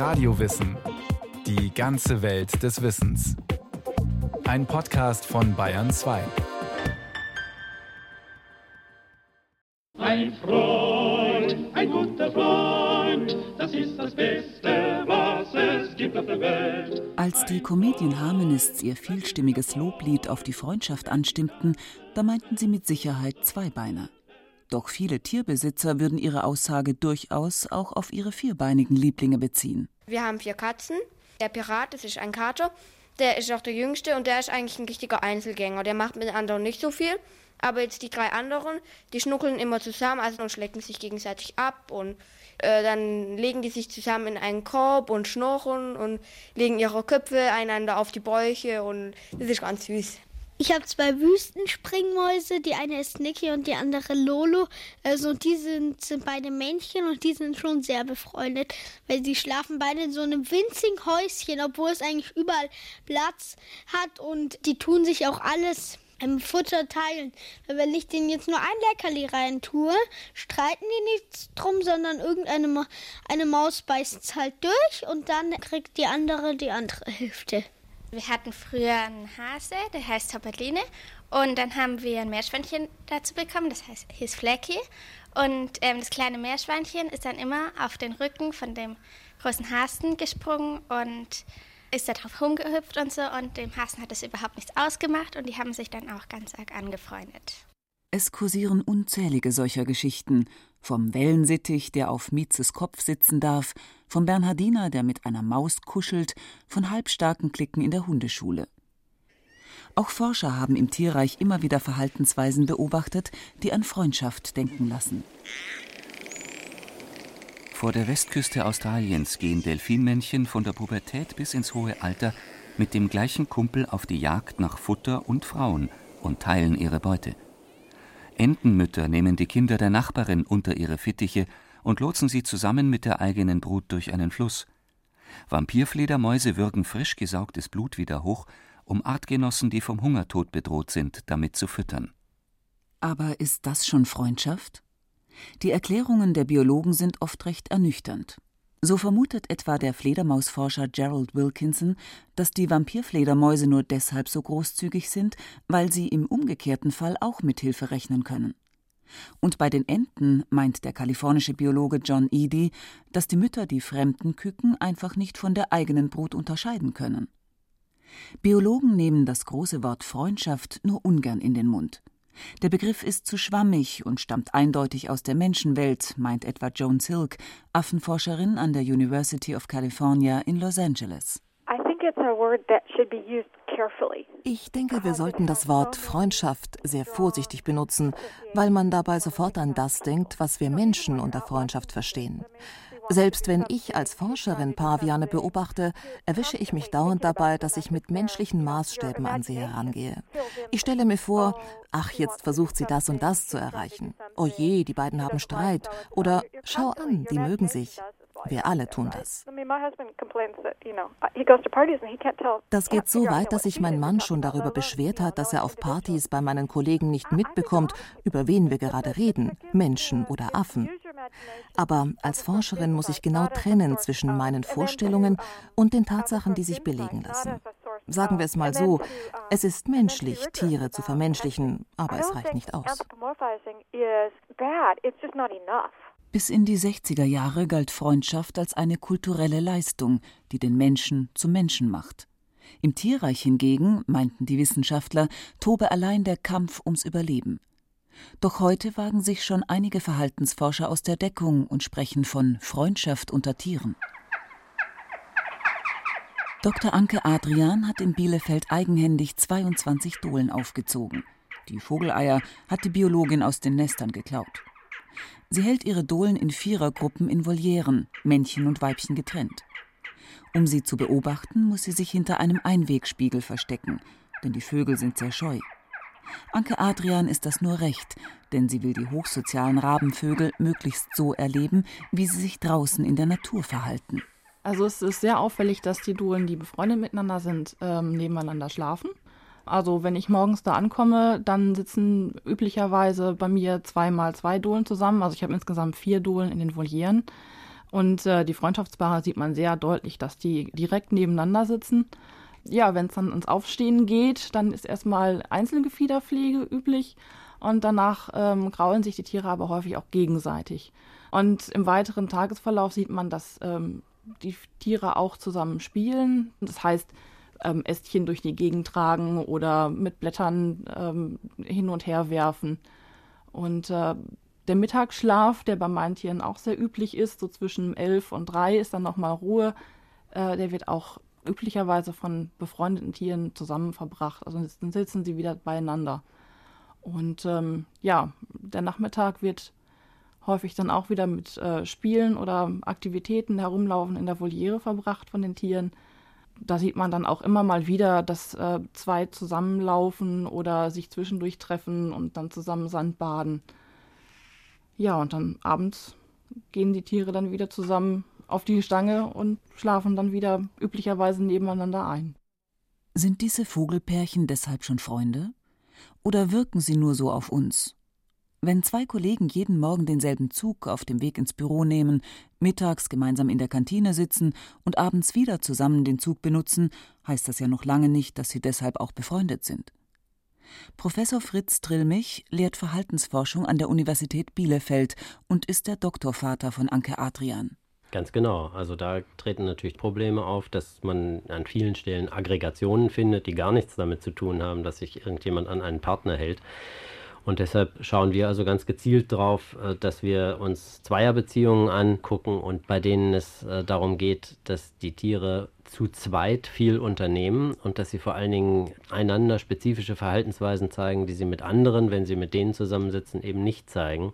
Radiowissen. Die ganze Welt des Wissens. Ein Podcast von Bayern 2. Ein Freund, ein guter Freund, das ist das Beste, was es gibt auf der Welt. Als die Comedian Harmonists ihr vielstimmiges Loblied auf die Freundschaft anstimmten, da meinten sie mit Sicherheit Zweibeiner. Doch viele Tierbesitzer würden ihre Aussage durchaus auch auf ihre vierbeinigen Lieblinge beziehen. Wir haben vier Katzen. Der Pirat, das ist ein Kater. Der ist auch der jüngste und der ist eigentlich ein richtiger Einzelgänger. Der macht mit anderen nicht so viel. Aber jetzt die drei anderen, die schnuckeln immer zusammen also und schlecken sich gegenseitig ab und äh, dann legen die sich zusammen in einen Korb und schnorren und legen ihre Köpfe einander auf die Bäuche und das ist ganz süß. Ich habe zwei Wüstenspringmäuse, die eine ist Niki und die andere Lolo. Also die sind, sind beide Männchen und die sind schon sehr befreundet, weil sie schlafen beide in so einem winzigen Häuschen, obwohl es eigentlich überall Platz hat und die tun sich auch alles im Futter teilen. Weil wenn ich denen jetzt nur ein Leckerli rein tue, streiten die nichts drum, sondern irgendeine Ma eine Maus beißt es halt durch und dann kriegt die andere die andere Hälfte. Wir hatten früher einen Hase, der heißt Topperline. Und dann haben wir ein Meerschweinchen dazu bekommen, das heißt, hieß Flecky. Und ähm, das kleine Meerschweinchen ist dann immer auf den Rücken von dem großen Hasen gesprungen und ist da drauf rumgehüpft und so. Und dem Hasen hat das überhaupt nichts ausgemacht und die haben sich dann auch ganz arg angefreundet. Es kursieren unzählige solcher Geschichten. Vom Wellensittich, der auf Mietzes Kopf sitzen darf, vom Bernhardiner, der mit einer Maus kuschelt, von halbstarken Klicken in der Hundeschule. Auch Forscher haben im Tierreich immer wieder Verhaltensweisen beobachtet, die an Freundschaft denken lassen. Vor der Westküste Australiens gehen Delfinmännchen von der Pubertät bis ins hohe Alter mit dem gleichen Kumpel auf die Jagd nach Futter und Frauen und teilen ihre Beute. Entenmütter nehmen die Kinder der Nachbarin unter ihre Fittiche und lotsen sie zusammen mit der eigenen Brut durch einen Fluss. Vampirfledermäuse würgen frisch gesaugtes Blut wieder hoch, um Artgenossen, die vom Hungertod bedroht sind, damit zu füttern. Aber ist das schon Freundschaft? Die Erklärungen der Biologen sind oft recht ernüchternd. So vermutet etwa der Fledermausforscher Gerald Wilkinson, dass die Vampirfledermäuse nur deshalb so großzügig sind, weil sie im umgekehrten Fall auch mit Hilfe rechnen können. Und bei den Enten meint der kalifornische Biologe John Eady, dass die Mütter die fremden Küken einfach nicht von der eigenen Brut unterscheiden können. Biologen nehmen das große Wort Freundschaft nur ungern in den Mund. Der Begriff ist zu schwammig und stammt eindeutig aus der Menschenwelt, meint etwa Joan Silk, Affenforscherin an der University of California in Los Angeles. Ich denke, wir sollten das Wort Freundschaft sehr vorsichtig benutzen, weil man dabei sofort an das denkt, was wir Menschen unter Freundschaft verstehen. Selbst wenn ich als Forscherin Paviane beobachte, erwische ich mich dauernd dabei, dass ich mit menschlichen Maßstäben an sie herangehe. Ich stelle mir vor, ach, jetzt versucht sie das und das zu erreichen. Oh je, die beiden haben Streit. Oder schau an, die mögen sich. Wir alle tun das. Das geht so weit, dass sich mein Mann schon darüber beschwert hat, dass er auf Partys bei meinen Kollegen nicht mitbekommt, über wen wir gerade reden, Menschen oder Affen. Aber als Forscherin muss ich genau trennen zwischen meinen Vorstellungen und den Tatsachen, die sich belegen lassen. Sagen wir es mal so, es ist menschlich, Tiere zu vermenschlichen, aber es reicht nicht aus. Bis in die 60er Jahre galt Freundschaft als eine kulturelle Leistung, die den Menschen zum Menschen macht. Im Tierreich hingegen, meinten die Wissenschaftler, tobe allein der Kampf ums Überleben. Doch heute wagen sich schon einige Verhaltensforscher aus der Deckung und sprechen von Freundschaft unter Tieren. Dr. Anke Adrian hat in Bielefeld eigenhändig 22 Dohlen aufgezogen. Die Vogeleier hat die Biologin aus den Nestern geklaut. Sie hält ihre Dohlen in Vierergruppen in Volieren, Männchen und Weibchen getrennt. Um sie zu beobachten, muss sie sich hinter einem Einwegspiegel verstecken, denn die Vögel sind sehr scheu. Anke Adrian ist das nur recht, denn sie will die hochsozialen Rabenvögel möglichst so erleben, wie sie sich draußen in der Natur verhalten. Also es ist sehr auffällig, dass die Dohlen, die befreundet miteinander sind, ähm, nebeneinander schlafen. Also wenn ich morgens da ankomme, dann sitzen üblicherweise bei mir zweimal zwei Dohlen zusammen. Also ich habe insgesamt vier Dohlen in den Volieren. Und äh, die Freundschaftspaare sieht man sehr deutlich, dass die direkt nebeneinander sitzen. Ja, wenn es dann ins Aufstehen geht, dann ist erstmal Einzelgefiederpflege üblich und danach ähm, kraulen sich die Tiere aber häufig auch gegenseitig. Und im weiteren Tagesverlauf sieht man, dass ähm, die Tiere auch zusammen spielen. Das heißt, ähm, Ästchen durch die Gegend tragen oder mit Blättern ähm, hin und her werfen. Und äh, der Mittagsschlaf, der bei meinen Tieren auch sehr üblich ist, so zwischen elf und drei ist dann nochmal Ruhe, äh, der wird auch üblicherweise von befreundeten Tieren zusammen verbracht. Also dann sitzen sie wieder beieinander. Und ähm, ja, der Nachmittag wird häufig dann auch wieder mit äh, Spielen oder Aktivitäten herumlaufen in der Voliere verbracht von den Tieren. Da sieht man dann auch immer mal wieder, dass äh, zwei zusammenlaufen oder sich zwischendurch treffen und dann zusammen Sandbaden. Ja, und dann abends gehen die Tiere dann wieder zusammen auf die Stange und schlafen dann wieder üblicherweise nebeneinander ein. Sind diese Vogelpärchen deshalb schon Freunde? Oder wirken sie nur so auf uns? Wenn zwei Kollegen jeden Morgen denselben Zug auf dem Weg ins Büro nehmen, mittags gemeinsam in der Kantine sitzen und abends wieder zusammen den Zug benutzen, heißt das ja noch lange nicht, dass sie deshalb auch befreundet sind. Professor Fritz Trillmich lehrt Verhaltensforschung an der Universität Bielefeld und ist der Doktorvater von Anke Adrian. Ganz genau. Also da treten natürlich Probleme auf, dass man an vielen Stellen Aggregationen findet, die gar nichts damit zu tun haben, dass sich irgendjemand an einen Partner hält. Und deshalb schauen wir also ganz gezielt darauf, äh, dass wir uns Zweierbeziehungen angucken und bei denen es äh, darum geht, dass die Tiere zu zweit viel unternehmen und dass sie vor allen Dingen einander spezifische Verhaltensweisen zeigen, die sie mit anderen, wenn sie mit denen zusammensitzen, eben nicht zeigen.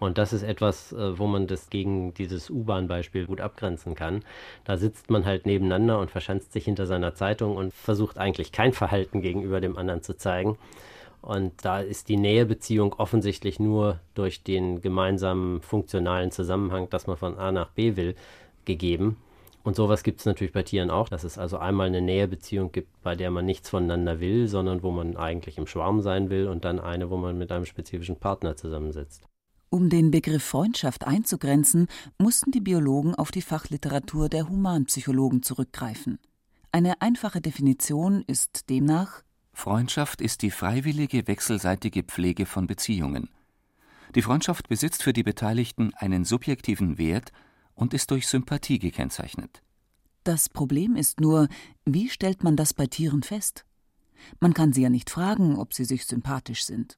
Und das ist etwas, äh, wo man das gegen dieses U-Bahn-Beispiel gut abgrenzen kann. Da sitzt man halt nebeneinander und verschanzt sich hinter seiner Zeitung und versucht eigentlich kein Verhalten gegenüber dem anderen zu zeigen. Und da ist die Nähebeziehung offensichtlich nur durch den gemeinsamen funktionalen Zusammenhang, dass man von A nach B will, gegeben. Und sowas gibt es natürlich bei Tieren auch, dass es also einmal eine Nähebeziehung gibt, bei der man nichts voneinander will, sondern wo man eigentlich im Schwarm sein will und dann eine, wo man mit einem spezifischen Partner zusammensitzt. Um den Begriff Freundschaft einzugrenzen, mussten die Biologen auf die Fachliteratur der Humanpsychologen zurückgreifen. Eine einfache Definition ist demnach Freundschaft ist die freiwillige wechselseitige Pflege von Beziehungen. Die Freundschaft besitzt für die Beteiligten einen subjektiven Wert und ist durch Sympathie gekennzeichnet. Das Problem ist nur, wie stellt man das bei Tieren fest? Man kann sie ja nicht fragen, ob sie sich sympathisch sind.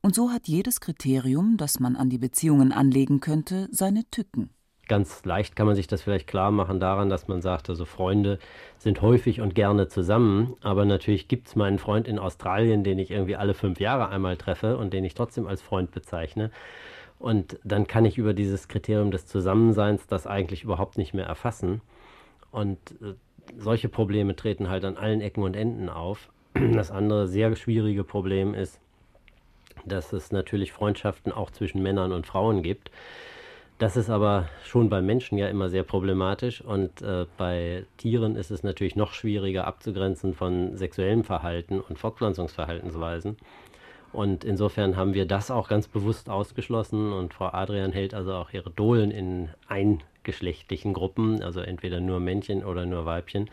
Und so hat jedes Kriterium, das man an die Beziehungen anlegen könnte, seine Tücken. Ganz leicht kann man sich das vielleicht klar machen daran, dass man sagt, also Freunde sind häufig und gerne zusammen, aber natürlich gibt es meinen Freund in Australien, den ich irgendwie alle fünf Jahre einmal treffe und den ich trotzdem als Freund bezeichne. Und dann kann ich über dieses Kriterium des Zusammenseins das eigentlich überhaupt nicht mehr erfassen. Und äh, solche Probleme treten halt an allen Ecken und Enden auf. Das andere sehr schwierige Problem ist, dass es natürlich Freundschaften auch zwischen Männern und Frauen gibt. Das ist aber schon bei Menschen ja immer sehr problematisch und äh, bei Tieren ist es natürlich noch schwieriger abzugrenzen von sexuellem Verhalten und Fortpflanzungsverhaltensweisen. Und insofern haben wir das auch ganz bewusst ausgeschlossen und Frau Adrian hält also auch ihre Dohlen in eingeschlechtlichen Gruppen, also entweder nur Männchen oder nur Weibchen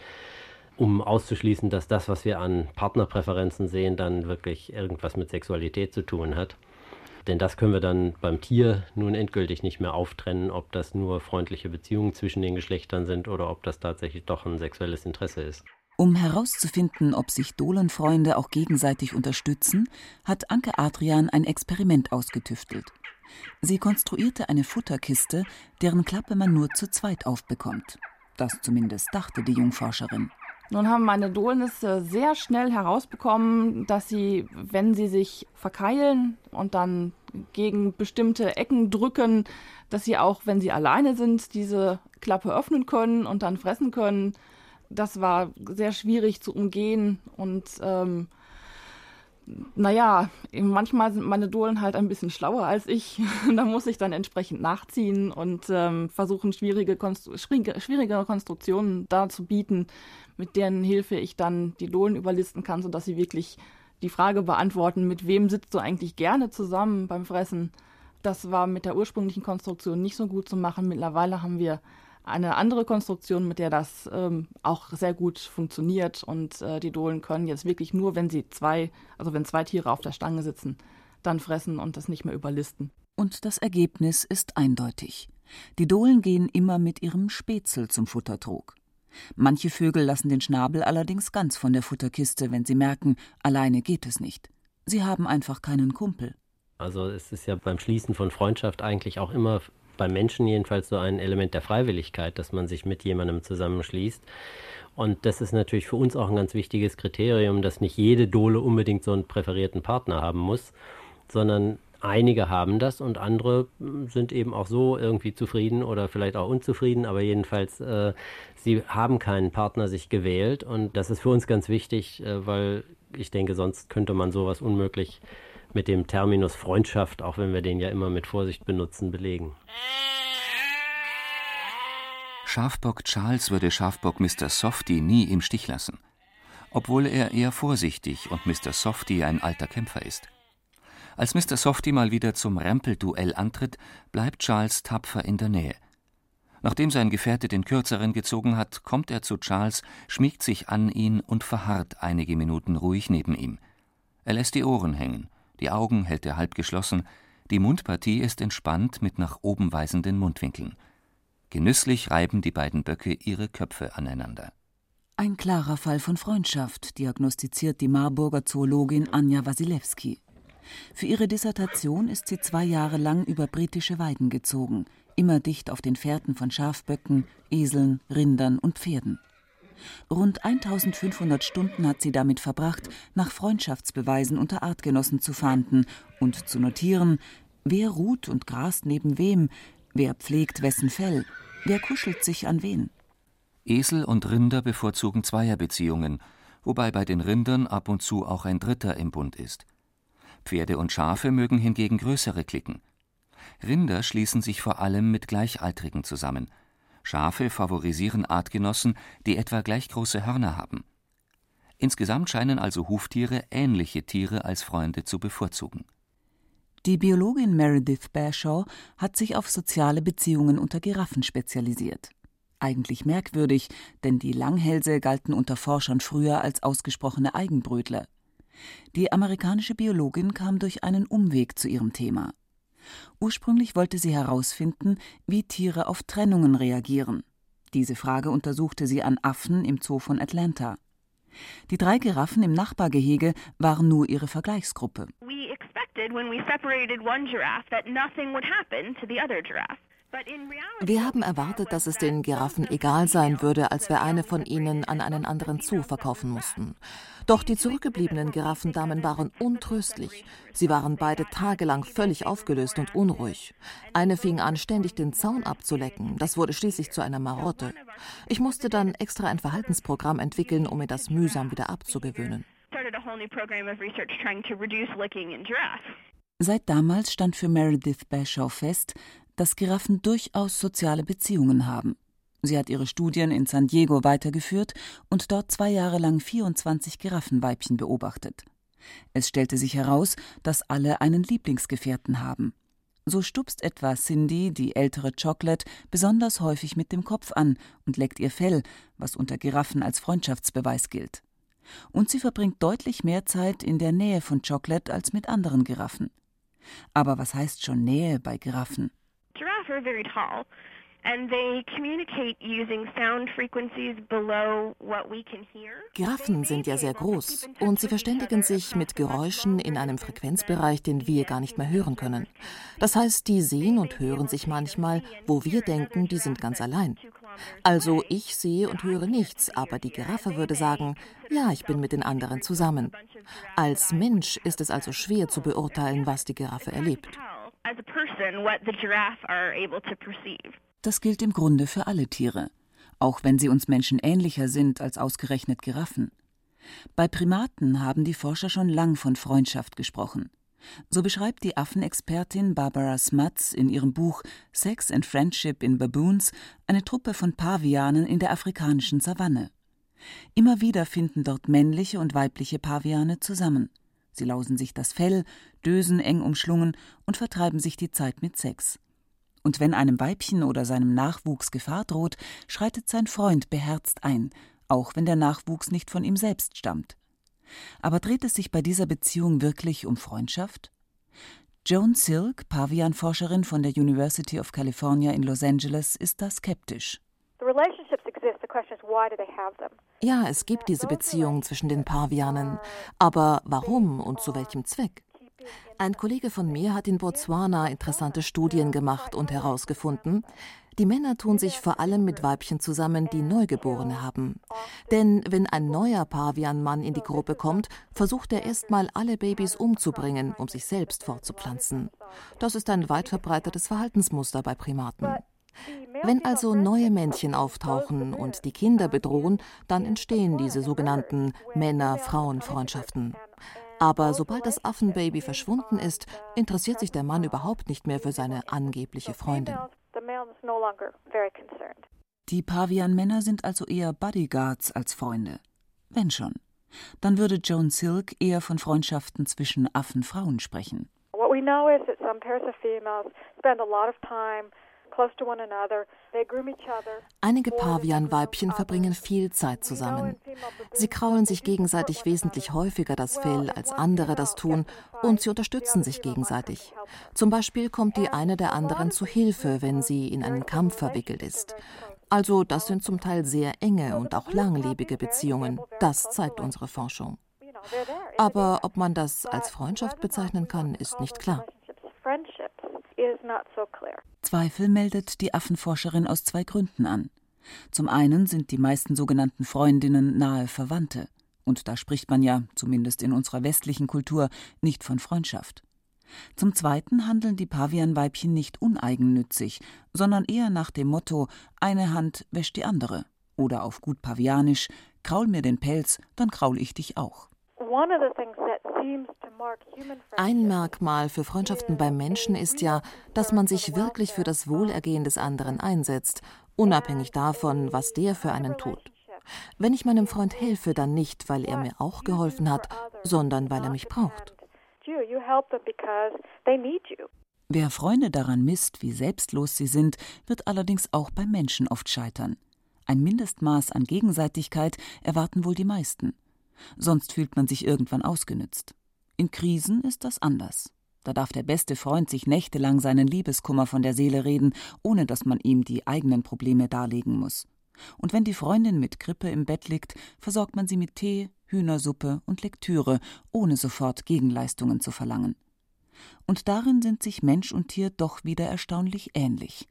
um auszuschließen, dass das, was wir an Partnerpräferenzen sehen, dann wirklich irgendwas mit Sexualität zu tun hat. Denn das können wir dann beim Tier nun endgültig nicht mehr auftrennen, ob das nur freundliche Beziehungen zwischen den Geschlechtern sind oder ob das tatsächlich doch ein sexuelles Interesse ist. Um herauszufinden, ob sich Dohlenfreunde auch gegenseitig unterstützen, hat Anke Adrian ein Experiment ausgetüftelt. Sie konstruierte eine Futterkiste, deren Klappe man nur zu zweit aufbekommt. Das zumindest dachte die Jungforscherin. Nun haben meine Dohlen sehr schnell herausbekommen, dass sie, wenn sie sich verkeilen und dann gegen bestimmte Ecken drücken, dass sie auch, wenn sie alleine sind, diese Klappe öffnen können und dann fressen können. Das war sehr schwierig zu umgehen und ähm, naja, manchmal sind meine Dohlen halt ein bisschen schlauer als ich. da muss ich dann entsprechend nachziehen und ähm, versuchen, schwierige, Konstru schwierige Konstruktionen darzubieten, mit deren Hilfe ich dann die Dohlen überlisten kann, sodass sie wirklich die Frage beantworten, mit wem sitzt du eigentlich gerne zusammen beim Fressen, Das war mit der ursprünglichen Konstruktion nicht so gut zu machen. Mittlerweile haben wir eine andere Konstruktion, mit der das ähm, auch sehr gut funktioniert und äh, die Dohlen können jetzt wirklich nur, wenn sie zwei, also wenn zwei Tiere auf der Stange sitzen, dann fressen und das nicht mehr überlisten. Und das Ergebnis ist eindeutig. Die Dohlen gehen immer mit ihrem Spätzle zum Futtertrog. Manche Vögel lassen den Schnabel allerdings ganz von der Futterkiste, wenn sie merken, alleine geht es nicht. Sie haben einfach keinen Kumpel. Also es ist ja beim Schließen von Freundschaft eigentlich auch immer beim Menschen jedenfalls so ein Element der Freiwilligkeit, dass man sich mit jemandem zusammenschließt. Und das ist natürlich für uns auch ein ganz wichtiges Kriterium, dass nicht jede Dole unbedingt so einen präferierten Partner haben muss, sondern einige haben das und andere hm, sind eben auch so irgendwie zufrieden oder vielleicht auch unzufrieden, aber jedenfalls, äh, sie haben keinen Partner sich gewählt und das ist für uns ganz wichtig, äh, weil ich denke, sonst könnte man sowas unmöglich mit dem Terminus Freundschaft, auch wenn wir den ja immer mit Vorsicht benutzen, belegen. Schafbock Charles würde Schafbock Mr. Softy nie im Stich lassen, obwohl er eher vorsichtig und Mr. Softy ein alter Kämpfer ist. Als Mr. Softy mal wieder zum Rempelduell antritt, bleibt Charles tapfer in der Nähe. Nachdem sein Gefährte den kürzeren gezogen hat, kommt er zu Charles, schmiegt sich an ihn und verharrt einige Minuten ruhig neben ihm. Er lässt die Ohren hängen, die Augen hält er halb geschlossen, die Mundpartie ist entspannt mit nach oben weisenden Mundwinkeln. Genüsslich reiben die beiden Böcke ihre Köpfe aneinander. Ein klarer Fall von Freundschaft, diagnostiziert die Marburger Zoologin Anja Wasilewski. Für ihre Dissertation ist sie zwei Jahre lang über britische Weiden gezogen, immer dicht auf den Fährten von Schafböcken, Eseln, Rindern und Pferden. Rund 1500 Stunden hat sie damit verbracht, nach Freundschaftsbeweisen unter Artgenossen zu fahnden und zu notieren, wer ruht und grast neben wem, wer pflegt wessen Fell, wer kuschelt sich an wen. Esel und Rinder bevorzugen Zweierbeziehungen, wobei bei den Rindern ab und zu auch ein Dritter im Bund ist. Pferde und Schafe mögen hingegen größere Klicken. Rinder schließen sich vor allem mit Gleichaltrigen zusammen, Schafe favorisieren Artgenossen, die etwa gleich große Hörner haben. Insgesamt scheinen also Huftiere ähnliche Tiere als Freunde zu bevorzugen. Die Biologin Meredith Bashaw hat sich auf soziale Beziehungen unter Giraffen spezialisiert. Eigentlich merkwürdig, denn die Langhälse galten unter Forschern früher als ausgesprochene Eigenbrötler. Die amerikanische Biologin kam durch einen Umweg zu ihrem Thema. Ursprünglich wollte sie herausfinden, wie Tiere auf Trennungen reagieren. Diese Frage untersuchte sie an Affen im Zoo von Atlanta. Die drei Giraffen im Nachbargehege waren nur ihre Vergleichsgruppe. We expected when we separated one giraffe that nothing would happen to the other giraffe. Wir haben erwartet, dass es den Giraffen egal sein würde, als wir eine von ihnen an einen anderen Zoo verkaufen mussten. Doch die zurückgebliebenen Giraffendamen waren untröstlich. Sie waren beide tagelang völlig aufgelöst und unruhig. Eine fing an, ständig den Zaun abzulecken. Das wurde schließlich zu einer Marotte. Ich musste dann extra ein Verhaltensprogramm entwickeln, um mir das mühsam wieder abzugewöhnen. Seit damals stand für Meredith Bashaw fest, dass Giraffen durchaus soziale Beziehungen haben. Sie hat ihre Studien in San Diego weitergeführt und dort zwei Jahre lang 24 Giraffenweibchen beobachtet. Es stellte sich heraus, dass alle einen Lieblingsgefährten haben. So stupst etwa Cindy, die ältere Chocolate, besonders häufig mit dem Kopf an und leckt ihr Fell, was unter Giraffen als Freundschaftsbeweis gilt. Und sie verbringt deutlich mehr Zeit in der Nähe von Chocolate als mit anderen Giraffen. Aber was heißt schon Nähe bei Giraffen? Giraffes are very tall. Giraffen sind ja sehr groß und sie verständigen sich mit Geräuschen in einem Frequenzbereich, den wir gar nicht mehr hören können. Das heißt, die sehen und hören sich manchmal, wo wir denken, die sind ganz allein. Also ich sehe und höre nichts, aber die Giraffe würde sagen, ja, ich bin mit den anderen zusammen. Als Mensch ist es also schwer zu beurteilen, was die Giraffe erlebt. Das gilt im Grunde für alle Tiere, auch wenn sie uns Menschen ähnlicher sind als ausgerechnet Giraffen. Bei Primaten haben die Forscher schon lang von Freundschaft gesprochen. So beschreibt die Affenexpertin Barbara Smuts in ihrem Buch Sex and Friendship in Baboons eine Truppe von Pavianen in der afrikanischen Savanne. Immer wieder finden dort männliche und weibliche Paviane zusammen. Sie lausen sich das Fell, dösen eng umschlungen und vertreiben sich die Zeit mit Sex. Und wenn einem Weibchen oder seinem Nachwuchs Gefahr droht, schreitet sein Freund beherzt ein, auch wenn der Nachwuchs nicht von ihm selbst stammt. Aber dreht es sich bei dieser Beziehung wirklich um Freundschaft? Joan Silk, Pavianforscherin von der University of California in Los Angeles, ist da skeptisch. Ja, es gibt diese Beziehung zwischen den Pavianen. Aber warum und zu welchem Zweck? Ein Kollege von mir hat in Botswana interessante Studien gemacht und herausgefunden, die Männer tun sich vor allem mit Weibchen zusammen, die Neugeborene haben. Denn wenn ein neuer Pavianmann in die Gruppe kommt, versucht er erstmal alle Babys umzubringen, um sich selbst fortzupflanzen. Das ist ein weit verbreitetes Verhaltensmuster bei Primaten. Wenn also neue Männchen auftauchen und die Kinder bedrohen, dann entstehen diese sogenannten Männer-Frauen-Freundschaften. Aber sobald das Affenbaby verschwunden ist, interessiert sich der Mann überhaupt nicht mehr für seine angebliche Freundin. Die Pavian-Männer sind also eher Bodyguards als Freunde. Wenn schon. Dann würde Joan Silk eher von Freundschaften zwischen Affenfrauen sprechen. What we know is that some pairs of females spend a lot of time Einige Pavianweibchen verbringen viel Zeit zusammen. Sie kraulen sich gegenseitig wesentlich häufiger das Fell, als andere das tun, und sie unterstützen sich gegenseitig. Zum Beispiel kommt die eine der anderen zu Hilfe, wenn sie in einen Kampf verwickelt ist. Also das sind zum Teil sehr enge und auch langlebige Beziehungen. Das zeigt unsere Forschung. Aber ob man das als Freundschaft bezeichnen kann, ist nicht klar. Zweifel meldet die Affenforscherin aus zwei Gründen an. Zum einen sind die meisten sogenannten Freundinnen nahe Verwandte. Und da spricht man ja, zumindest in unserer westlichen Kultur, nicht von Freundschaft. Zum Zweiten handeln die Pavianweibchen nicht uneigennützig, sondern eher nach dem Motto: eine Hand wäscht die andere. Oder auf gut Pavianisch: kraul mir den Pelz, dann kraul ich dich auch. One of the things ein Merkmal für Freundschaften beim Menschen ist ja, dass man sich wirklich für das Wohlergehen des anderen einsetzt, unabhängig davon, was der für einen tut. Wenn ich meinem Freund helfe, dann nicht, weil er mir auch geholfen hat, sondern weil er mich braucht. Wer Freunde daran misst, wie selbstlos sie sind, wird allerdings auch beim Menschen oft scheitern. Ein Mindestmaß an Gegenseitigkeit erwarten wohl die meisten. Sonst fühlt man sich irgendwann ausgenützt. In Krisen ist das anders. Da darf der beste Freund sich nächtelang seinen Liebeskummer von der Seele reden, ohne dass man ihm die eigenen Probleme darlegen muss. Und wenn die Freundin mit Grippe im Bett liegt, versorgt man sie mit Tee, Hühnersuppe und Lektüre, ohne sofort Gegenleistungen zu verlangen. Und darin sind sich Mensch und Tier doch wieder erstaunlich ähnlich.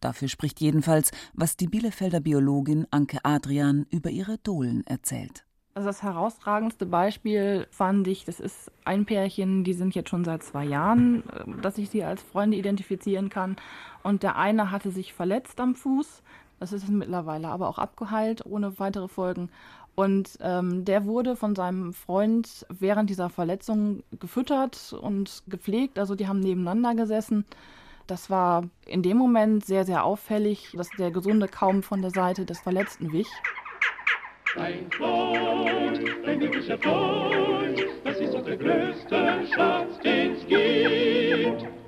Dafür spricht jedenfalls, was die Bielefelder Biologin Anke Adrian über ihre Dohlen erzählt. Also das herausragendste Beispiel fand ich, das ist ein Pärchen, die sind jetzt schon seit zwei Jahren, äh, dass ich sie als Freunde identifizieren kann. Und der eine hatte sich verletzt am Fuß, das ist mittlerweile aber auch abgeheilt, ohne weitere Folgen. Und ähm, der wurde von seinem Freund während dieser Verletzung gefüttert und gepflegt. Also die haben nebeneinander gesessen. Das war in dem Moment sehr, sehr auffällig, dass der Gesunde kaum von der Seite des Verletzten wich. Ein Freund, ein wirklicher Freund, das ist doch der größte Schatz, den es gibt.